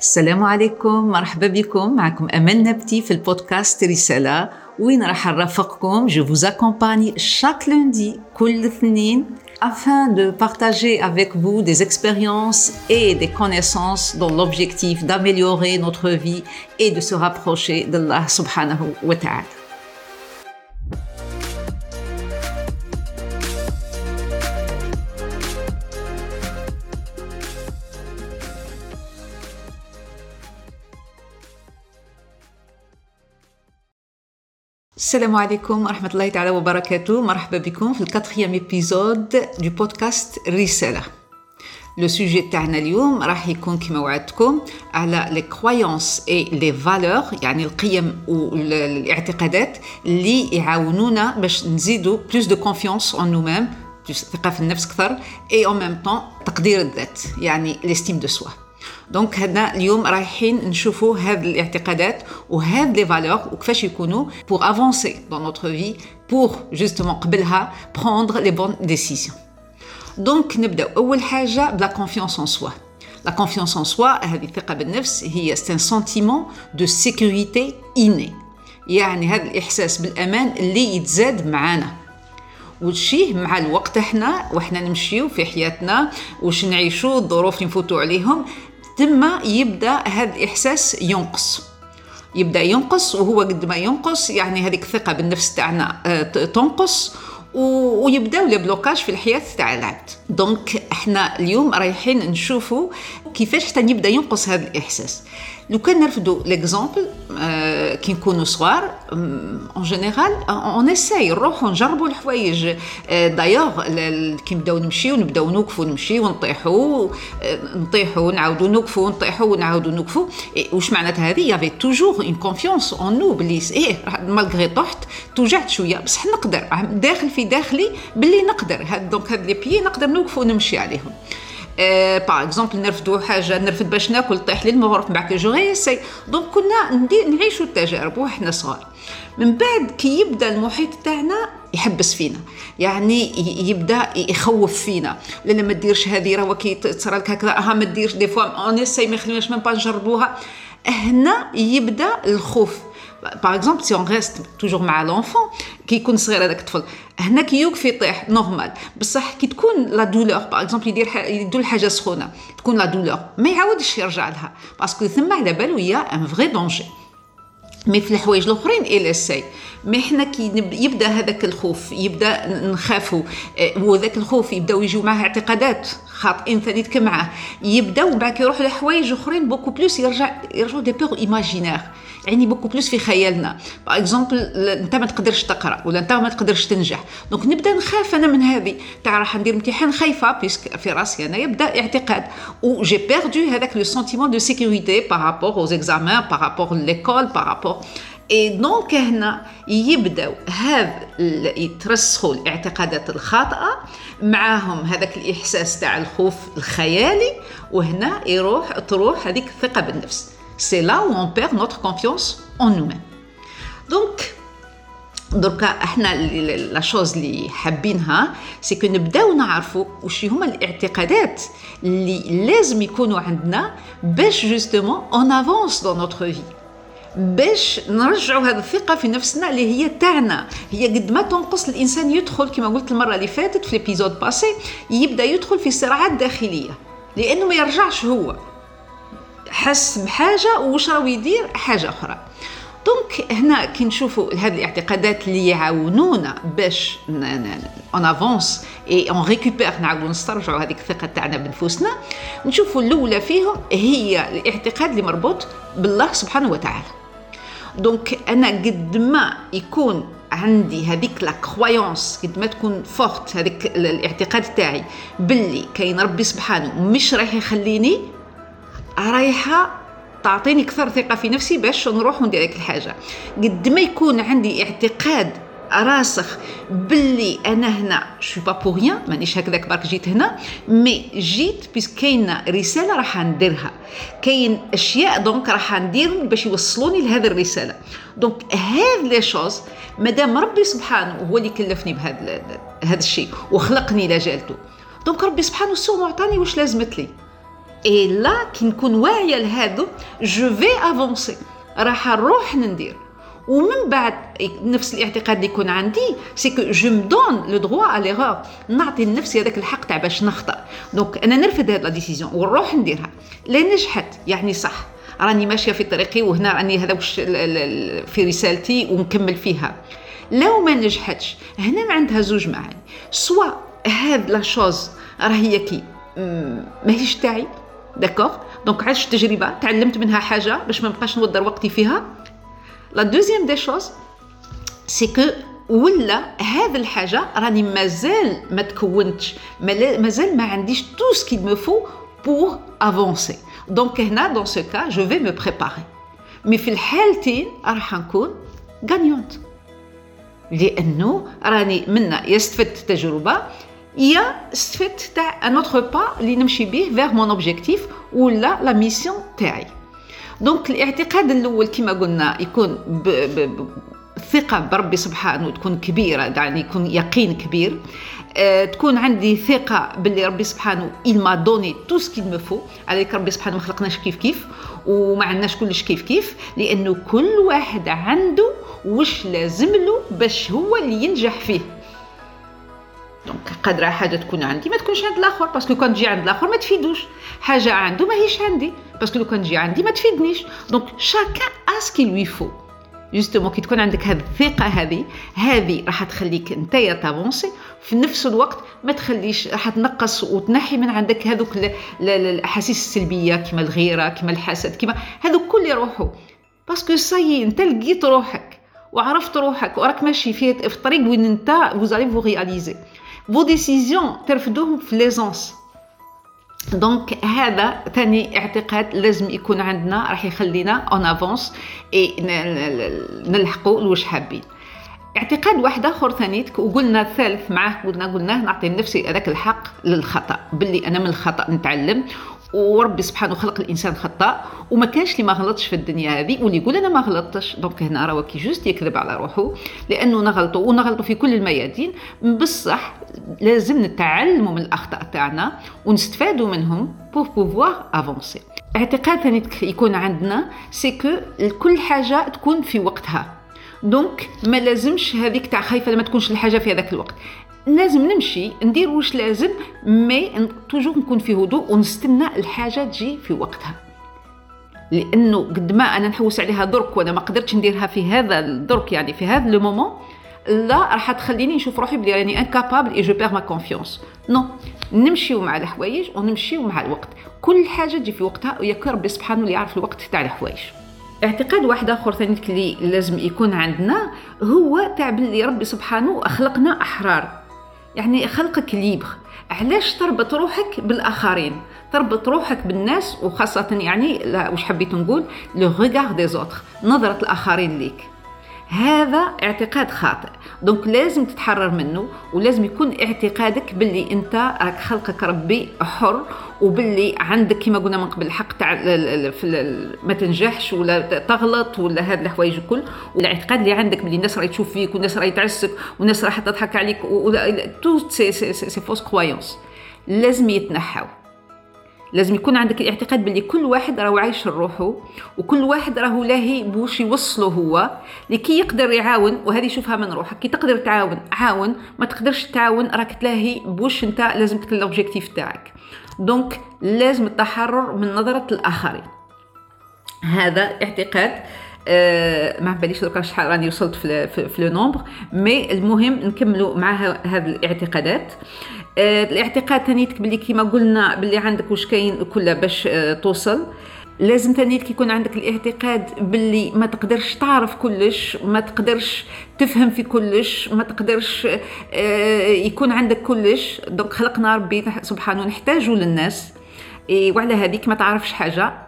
السلام عليكم مرحبا بكم معكم أمل نبتي في البودكاست رسالة وين راح نرافقكم جو vous accompagne chaque lundi كل اثنين afin de partager avec vous des expériences et des connaissances dans l'objectif d'améliorer notre vie et de se rapprocher d'Allah subhanahu wa ta'ala. السلام عليكم ورحمة الله تعالى وبركاته. مرحبا بكم في ال quatrième épisode de podcast رسالة le sujet تاعنا اليوم راح يكون كما وعدتكم على les croyances et les valeurs يعني القيم والاعتقادات اللي يعاونونا باش نزيدو plus de confiance en nous-mêmes ثقة في النفس أكثر et en même temps تقدير الذات يعني l'estime de soi donc هنا اليوم رايحين نشوفوا هاد الاعتقادات وهاد les valeurs وكيفاش يكونوا pour avancer dans notre vie pour justement قبلها prendre les bonnes décisions donc نبداو أول حاجة ب la confiance en soi la confiance en soi هذه الثقة بالنفس هي c'est un sentiment de sécurité inné يعني هذا الإحساس بالأمان اللي يتزاد معانا. وشيه مع الوقت إحنا وإحنا نمشيو في حياتنا وش نعيشو الظروف اللي نفوتوا عليهم ثم يبدأ هذا الاحساس ينقص. يبدأ ينقص وهو قد ما ينقص يعني هذيك الثقة بالنفس تاعنا آه، تنقص ويبداو les blocages في الحياة تاع العبد. donc إحنا اليوم رايحين نشوفوا كيفاش حتى يبدأ ينقص هذا الإحساس. لو كان نرفدوا l'exemple كي نكونوا صغار en général on essaye نروحوا نجربوا الحوايج دايوغ كي نبداو نمشيو نبداو نوقفوا نمشيو نطيحوا نعاودوا نوقفوا نطيحوا ونعاودوا نوقفوا واش معناتها هذه y avait toujours une confiance en nous بلي et malgré طحت توجعت شوية بصح نقدر داخل في داخلي باللي نقدر donc هاد les pieds نقدر نوقف ونمشي عليهم par exemple نرفدوا حاجة نرفد باش ناكل طيح لي المغرف من بعد je réussis donc كنا نعيشوا التجارب وحنا صغار. من بعد كي يبدأ المحيط تاعنا يحبس فينا. يعني يبدأ يخوف فينا. لأن ما ديرش هذه راه كي تصرى لك هكذا. ها ما ديرش. des fois on essaye ما يخليناش même pas نجربوها هنا يبدأ الخوف. par exemple si on reste toujours مع l'enfant كي يكون صغير هذاك الطفل. هنا كي يوقف يطيح normal بصح كي تكون la douleur par exemple يدير يدور حاجة سخونة تكون la douleur ما يعاودش يرجع لها parce que ثم على بالو هي un vrai danger mais في الحوايج الأخرين et là c'est que يبدأ هذاك الخوف يبدأ نخافوا وذاك الخوف يبدأو يجيو معاه اعتقادات خاطئين ثاني معاه. يبدأو بعد يروح لحوايج أخرين beaucoup plus يرجع يرجعوا des peurs imaginaires. يعني beaucoup plus في خيالنا. par exemple أنت ما تقدرش تقرأ ولا أنت ما تقدرش تنجح. donc نبدأ نخاف أنا من هذه. تاع راح ندير امتحان خايفة puisque في راسي أنا يبدأ اعتقاد. و j'ai perdu هذاك le sentiment de sécurité par rapport aux examens par rapport à l'école par rapport et donc هنا يبداو هذا يترسخوا الاعتقادات الخاطئة معاهم هذاك الإحساس تاع الخوف الخيالي وهنا يروح تروح هذيك الثقة بالنفس c'est là où on perd notre confiance en nous-mêmes. دركا إحنا la chose اللي حابينها c'est que نبداو نعرفوا وش هما الاعتقادات اللي لازم يكونوا عندنا باش justement on avance dans notre vie باش نرجعوا هذه الثقة في نفسنا اللي هي تاعنا. هي قد ما تنقص الإنسان يدخل كما قلت المرة اللي فاتت في ال épisode passé يبدأ يدخل في صراعات داخلية لأنه ما يرجعش هو. حس بحاجة وش راهو يدير؟ حاجة أخرى. donc هنا كي نشوفوا هذه الاعتقادات اللي يعاونونا باش on avance et on récupère نعاودوا نسترجعوا هذيك الثقة تاعنا بنفوسنا. نشوفوا الأولى فيهم هي الاعتقاد اللي مربوط بالله سبحانه وتعالى. donc أنا قد ما يكون عندي هذيك la croyance قد ما تكون forte هذيك الاعتقاد تاعي باللي كاين ربي سبحانه مش راح يخليني رايحه تعطيني أكثر ثقة في نفسي باش نروح وندير هيك الحاجة. قد ما يكون عندي اعتقاد راسخ باللي أنا هنا je suis pas pour rien مانيش هكذاك برك جيت هنا mais جيت puisque كاينة رسالة راح نديرها. كاين أشياء donc راح ندير باش يوصلوني لهذه الرسالة. donc هذه les choses مادام ربي سبحانه هو اللي كلفني بهذا هذا الشيء وخلقني لجالته donc ربي سبحانه sûr معطاني واش لازمت لي؟ et là كي نكون واعية لهذا je vais avancer راح نروح ندير. ومن بعد نفس الاعتقاد اللي يكون عندي c'est que je me donne le droit à l'erreur نعطي لنفسي هذاك الحق تاع باش نخطأ. donc أنا نرفض هذه la décision ونروح نديرها. لا نجحت يعني صح. راني ماشية في طريقي وهنا راني هذا وش في رسالتي ونكمل فيها. لو ما نجحتش هنا عندها زوج معاني soit هاد la chose راهي كي ماهيش تاعي. d'accord donc عشت تجربة تعلمت منها حاجة باش ما نبقاش نودر وقتي فيها. la deuxième des choses c'est que ولا هذا الحاجة راني مازال ما تكونتش مازال ما عنديش tout ce qu'il me faut pour avancer donc هنا dans ce cas je vais me préparer mais في الحالتين راح نكون gagnante لأنه راني منا يستفدت التجربه يا استفدت تاع un autre pas اللي نمشي به vers mon objectif ولا la mission تاعي donc الاعتقاد الأول كما قلنا يكون ثقة بربي سبحانه تكون كبيرة يعني يكون يقين كبير. أه تكون عندي ثقة باللي ربي سبحانه il m'a donné tout ce faut. عليك ربي سبحانه ما خلقناش كيف كيف وما عندناش كلش كيف كيف لأنه كل واحد عنده وش لازم له باش هو اللي ينجح فيه. donc قادرة حاجة تكون عندي. ما تكونش عند الآخر parce que كان تجي عند الآخر ما تفيدوش. حاجة عنده ماهيش عندي parce que لو كان تجي عندي ما تفيدنيش. donc chacun a ce qu'il lui faut justement كي تكون عندك هذه الثقة هذه هذه راح تخليك أنت ت avancer في نفس الوقت ما تخليش راح تنقص وتنحي من عندك هذوك الأحاسيس السلبية كما الغيرة كما الحسد كما هذوك كل يروحوا. parce que ça y est أنت لقيت روحك وعرفت روحك وراك ماشي في الطريق وين أنت vous allez vous réaliser vos décisions ترفدوهم في l'aisance donc هذا ثاني اعتقاد لازم يكون عندنا راح يخلينا on avance et نلحقوا لواش حابين اعتقاد واحد آخر ثاني وقلنا الثالث معاه قلنا قلنا نعطي لنفسي هذاك الحق للخطأ باللي أنا من الخطأ نتعلم وربي سبحانه خلق الإنسان خطاء وما كانش اللي ما غلطش في الدنيا هذه واللي يقول أنا ما غلطتش donc هنا راه كي juste يكذب على روحه لأنه نغلطوا ونغلطوا في كل الميادين. بصح لازم نتعلموا من الأخطاء تاعنا ونستفادوا منهم pour pouvoir avancer اعتقاد ثاني يكون عندنا c'est que كل حاجة تكون في وقتها. donc ما لازمش هذيك تاع خايفة لما تكونش الحاجة في هذاك الوقت. لازم نمشي ندير واش لازم mais toujours نكون في هدوء ونستنى الحاجة تجي في وقتها. لأنه قد ما أنا نحوس عليها درك وأنا ما قدرتش نديرها في هذا الدرك يعني في هذا le moment-là راح تخليني نشوف روحي بلي راني incapable et je perds ma confiance non نمشيو مع الحوايج ونمشيو مع الوقت. كل حاجة تجي في وقتها وياك ربي سبحانه اللي يعرف الوقت تاع الحوايج. اعتقاد واحد آخر ثاني اللي لازم يكون عندنا هو تاع باللي ربي سبحانه أخلقنا أحرار. يعني خلقك libre علاش تربط روحك بالآخرين؟ تربط روحك بالناس وخاصة يعني واش حبيت نقول le regard des نظرة الآخرين ليك. هذا اعتقاد خاطئ. donc لازم تتحرر منه ولازم يكون اعتقادك باللي انت راك خلقك ربي حر وباللي عندك كما قلنا من قبل الحق تاع ما تنجحش ولا تغلط ولا هاد الحوايج الكل. والاعتقاد اللي عندك باللي الناس راهي تشوف فيك والناس راهي تعسك والناس راح تضحك عليك toutes ces fausses croyances لازم يتنحاو. لازم يكون عندك الاعتقاد باللي كل واحد راهو عايش روحه وكل واحد راهو لاهي بوش يوصله هو. لكي يقدر يعاون وهذه شوفها من روحك كي تقدر تعاون عاون ما تقدرش تعاون راك تلاهي بوش انت لازم تكون ال objectif تاعك. donc لازم التحرر من نظرة الآخرين. هذا اعتقاد آه ما باليش دركا شحال راني وصلت في, le nombre mais المهم نكملوا مع هذه الاعتقادات. آه الاعتقاد ثاني بلي كيما قلنا بلي عندك واش كاين كله باش آه توصل. لازم ثاني يكون عندك الاعتقاد باللي ما تقدرش تعرف كلش ما تقدرش تفهم في كلش ما تقدرش يكون عندك كلش. donc خلقنا ربي سبحانه نحتاجه للناس. وعلى هذيك ما تعرفش حاجة.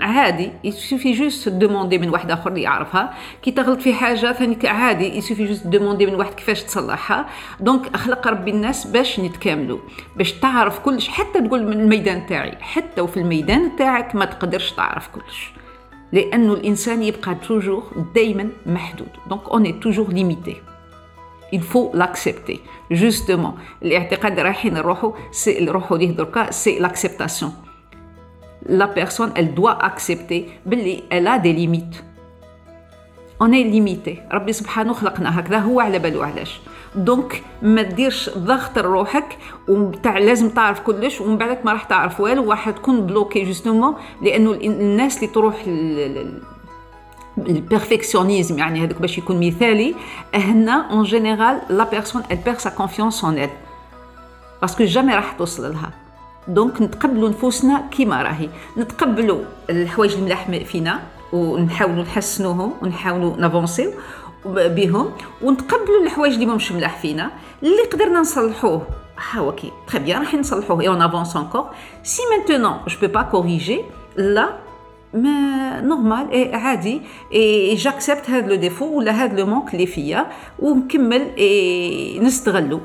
عادي. il suffit juste demander من واحد آخر اللي يعرفها. كي تغلط في حاجة ثاني عادي. il suffit juste demander من واحد كيفاش تصلحها. donc خلق ربي الناس باش نتكاملوا. باش تعرف كلش. حتى تقول من الميدان تاعي. حتى وفي الميدان تاعك ما تقدرش تعرف كلش. لأنه الإنسان يبقى toujours دائما محدود. donc on toujours limité il faut l'accepter. Justement الاعتقاد رايحين نروحوا c'est نروحوا ليه دركا c'est l'acceptation la personne elle doit accepter باللي elle a des limites. On est limité. ربي سبحانه خلقنا هكذا هو على بالو علاش donc ما ديرش ضغط لروحك وتاع لازم تعرف كلش ومن بعدك ما راح تعرف والو وراح تكون bloqué justement لأنه الناس اللي تروح ال perfectionnisme يعني هذاك باش يكون مثالي هنا en général la personne elle perd sa confiance en elle. parce que jamais راح توصل لها donc نتقبلوا نفوسنا كيما راهي. نتقبلوا الحوايج الملاح فينا ونحاولوا نحسنوهم ونحاولوا نافونسيو بهم ونتقبلوا الحوايج اللي مش ملاح فينا. اللي قدرنا نصلحوه ها okay très bien راح نصلحوه. et on avance encore si maintenant je peux pas corriger là ما normal et عادي. et j'accepte هذا le défaut ولا هذا le manque اللي فيا. ونكمل اي نستغلو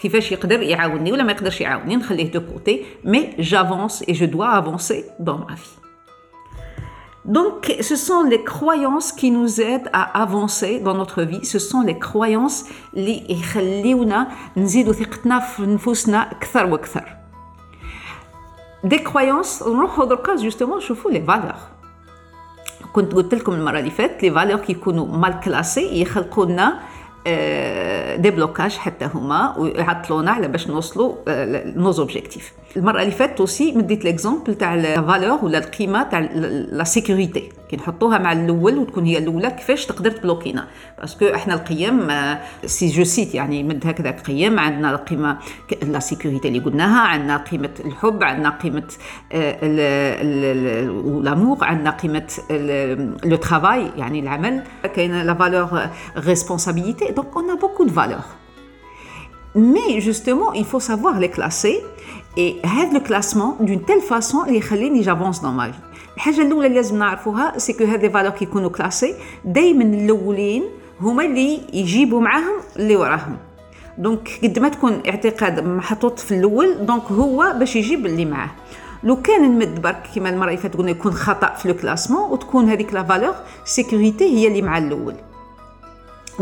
كيفاش يقدر يعاونني ولا ما يقدرش يعاونني نخليه de côté mais j'avance et je dois avancer dans ma vie Donc, ce sont les croyances qui nous aident à avancer dans notre vie. Ce sont les croyances اللي يخليونا نزيدوا ثقتنا في نفوسنا أكثر وأكثر. Des croyances, نروحوا دركا justement نشوفوا les valeurs. كنت قلت لكم المرة اللي فاتت les valeurs كيكونوا mal classées يخلقوا لنا des blocages حتى هما ويعطلونا على باش نوصلوا nos objectifs المرة اللي فاتت aussi مديت l'exemple تاع ال valeur ولا القيمة تاع la sécurité كي نحطوها مع الأول وتكون هي الأولى كيفاش تقدر تبلوكينا؟ parce que إحنا القيم si je cite يعني مد هكذا قيم عندنا القيمة la sécurité اللي قلناها عندنا قيمة الحب عندنا قيمة l'amour عندنا قيمة le travail يعني العمل. كاين la valeur responsabilité donc on a beaucoup de valeurs. Mais justement il faut savoir les classer et هذا le classement d'une telle façon اللي يخليني j'avance dans ma vie. الحاجة الاولى اللي لازم نعرفوها c'est que هذي valeurs كي يكونوا classées دائما الاولين هما اللي يجيبوا معاهم اللي وراهم donc قد ما تكون اعتقاد محطوط في الأول donc هو باش يجيب اللي معاه لو كان نمد برك كيما المره اللي فاتت قلنا يكون خطا في le classement وتكون هذيك la valeur sécurité هي اللي مع الأول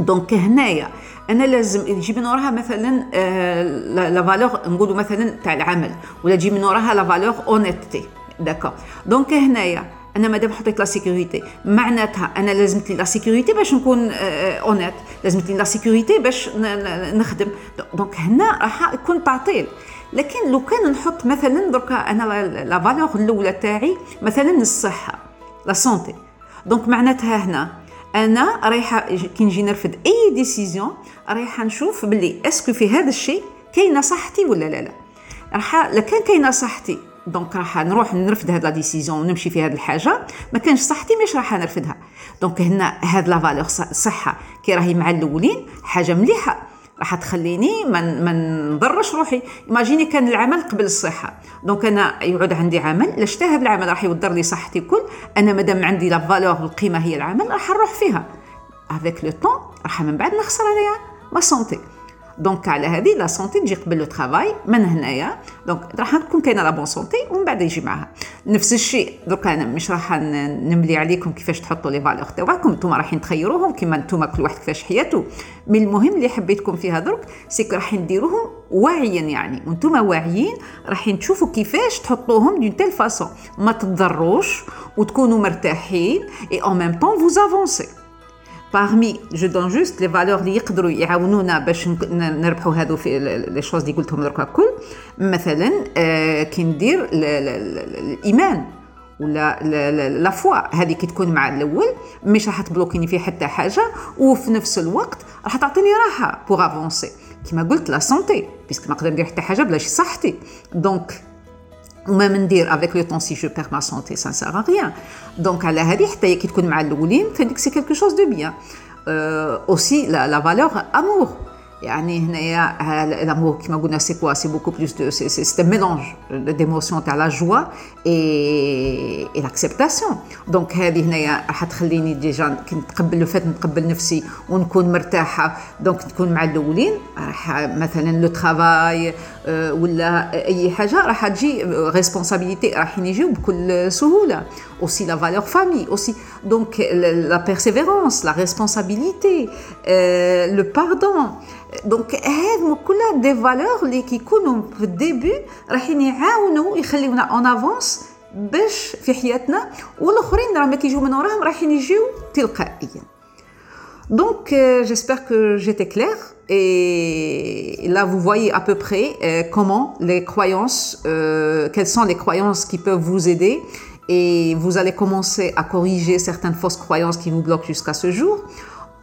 donc هنايا أنا لازم يجي من وراها مثلا آه la valeur نقولوا مثلا تاع العمل ولا تجي من وراها la valeur unité d'accord donc هنايا أنا مادام حطيت la sécurité معناتها أنا لازمت لي la sécurité باش نكون اونيت لازمت لي la sécurité باش نخدم. donc هنا راح يكون تعطيل لكن لو كان نحط مثلا دركا أنا la valeur الأولى تاعي مثلا الصحة la santé donc معناتها هنا أنا رايحة كي نجي نرفد أي décision رايحة نشوف باللي est-ce que في هذا الشيء كاينة صحتي ولا لا لا. راح لكان كاينة صحتي donc راح نروح نرفد هاد la décision ونمشي في هاد الحاجة ما كانش صحتي مش راح نرفدها donc هنا هاد la valeur صحة كي راهي مع الأولين حاجة مليحة. راح تخليني ما نضرش روحي. imaginez كان العمل قبل الصحة. donc أنا يعود عندي عمل لاش هذا العمل راح يوضر لي صحتي الكل أنا مادام عندي la valeur القيمة هي العمل راح نروح فيها. avec le temps راح من بعد نخسر عليها. ma santé donc على هذه la santé تجي قبل le travail من هنايا donc راح تكون كاينة la bonne santé ومن بعد يجي معها. نفس الشيء دوك أنا مش راح نملي عليكم كيفاش تحطوا les valeurs تاعكم أنتم رايحين تخيروهم كيما أنتم كل واحد كيفاش حياته. mais المهم اللي حبيتكم فيها درك c'est راح نديروهم واعيا يعني. وأنتم واعيين راح تشوفوا كيفاش تحطوهم d'une telle façon ما تضروش وتكونوا مرتاحين et en même temps vous avancez parmi je donne juste les valeurs اللي يقدروا يعاونونا باش نربحوا هذو في les choses اللي قلتهم دركا الكل. مثلا كي ندير الإيمان ولا la foi هذه كي تكون مع الأول مش راح تبلوكيني في حتى حاجة وفي نفس الوقت راح تعطيني راحة pour avancer كيما قلت la santé puisque ما نقدر ندير حتى حاجة بلاش صحتي. donc وما مندير avec le temps si je perds ma santé ça sert à rien donc على هذه حتى كي تكون مع الاولين فهمتك c'est quelque chose de bien aussi la valeur amour يعني هنايا l'amour كيما قلنا c'est quoi c'est beaucoup plus de ça c'est un mélange d'émotions تاع la joie et et l'acceptation donc هذه هنايا راح تخليني déjà كي نتقبل le fait نتقبل نفسي ونكون مرتاحة. donc تكون مع الأولين. راح مثلا le travail ولا أي حاجة راح تجي responsabilité راح يجيو بكل سهولة. Aussi la valeur famille aussi donc la persévérance la responsabilité euh, le pardon. دونك هذو كلها دي فالور اللي كيكونوا في الديبي رايحين يعاونوا يخليونا اون افونس باش في حياتنا والاخرين راهم كيجيو من وراهم رايحين يجيو تلقائيا Donc, euh, j'espère que j'étais claire. Et là, vous voyez à peu près euh, comment les croyances, euh, quelles sont les croyances qui peuvent vous aider. Et vous allez commencer à corriger certaines fausses croyances qui vous bloquent jusqu'à ce jour.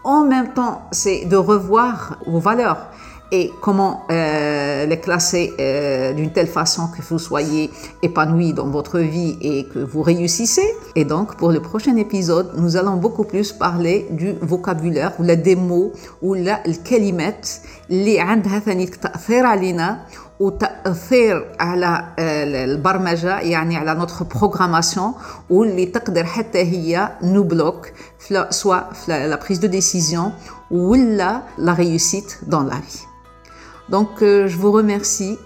En même temps, c'est de revoir vos valeurs et comment euh, les classer euh, d'une telle façon que vous soyez épanoui dans votre vie et que vous réussissez. Et donc, pour le prochain épisode, nous allons beaucoup plus parler du vocabulaire ou des mots ou la kalimat اللي عندها ثاني تأثير علينا وتأثير على البرمجة يعني على notre programmation واللي تقدر حتى هي نبلوك soit la prise de décision ou la réussite dans la vie. donc, euh, je vous remercie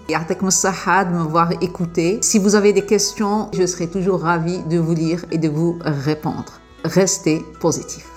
de m'avoir écouté. Si vous avez des questions, je serai toujours ravie de vous lire et de vous répondre. Restez positif.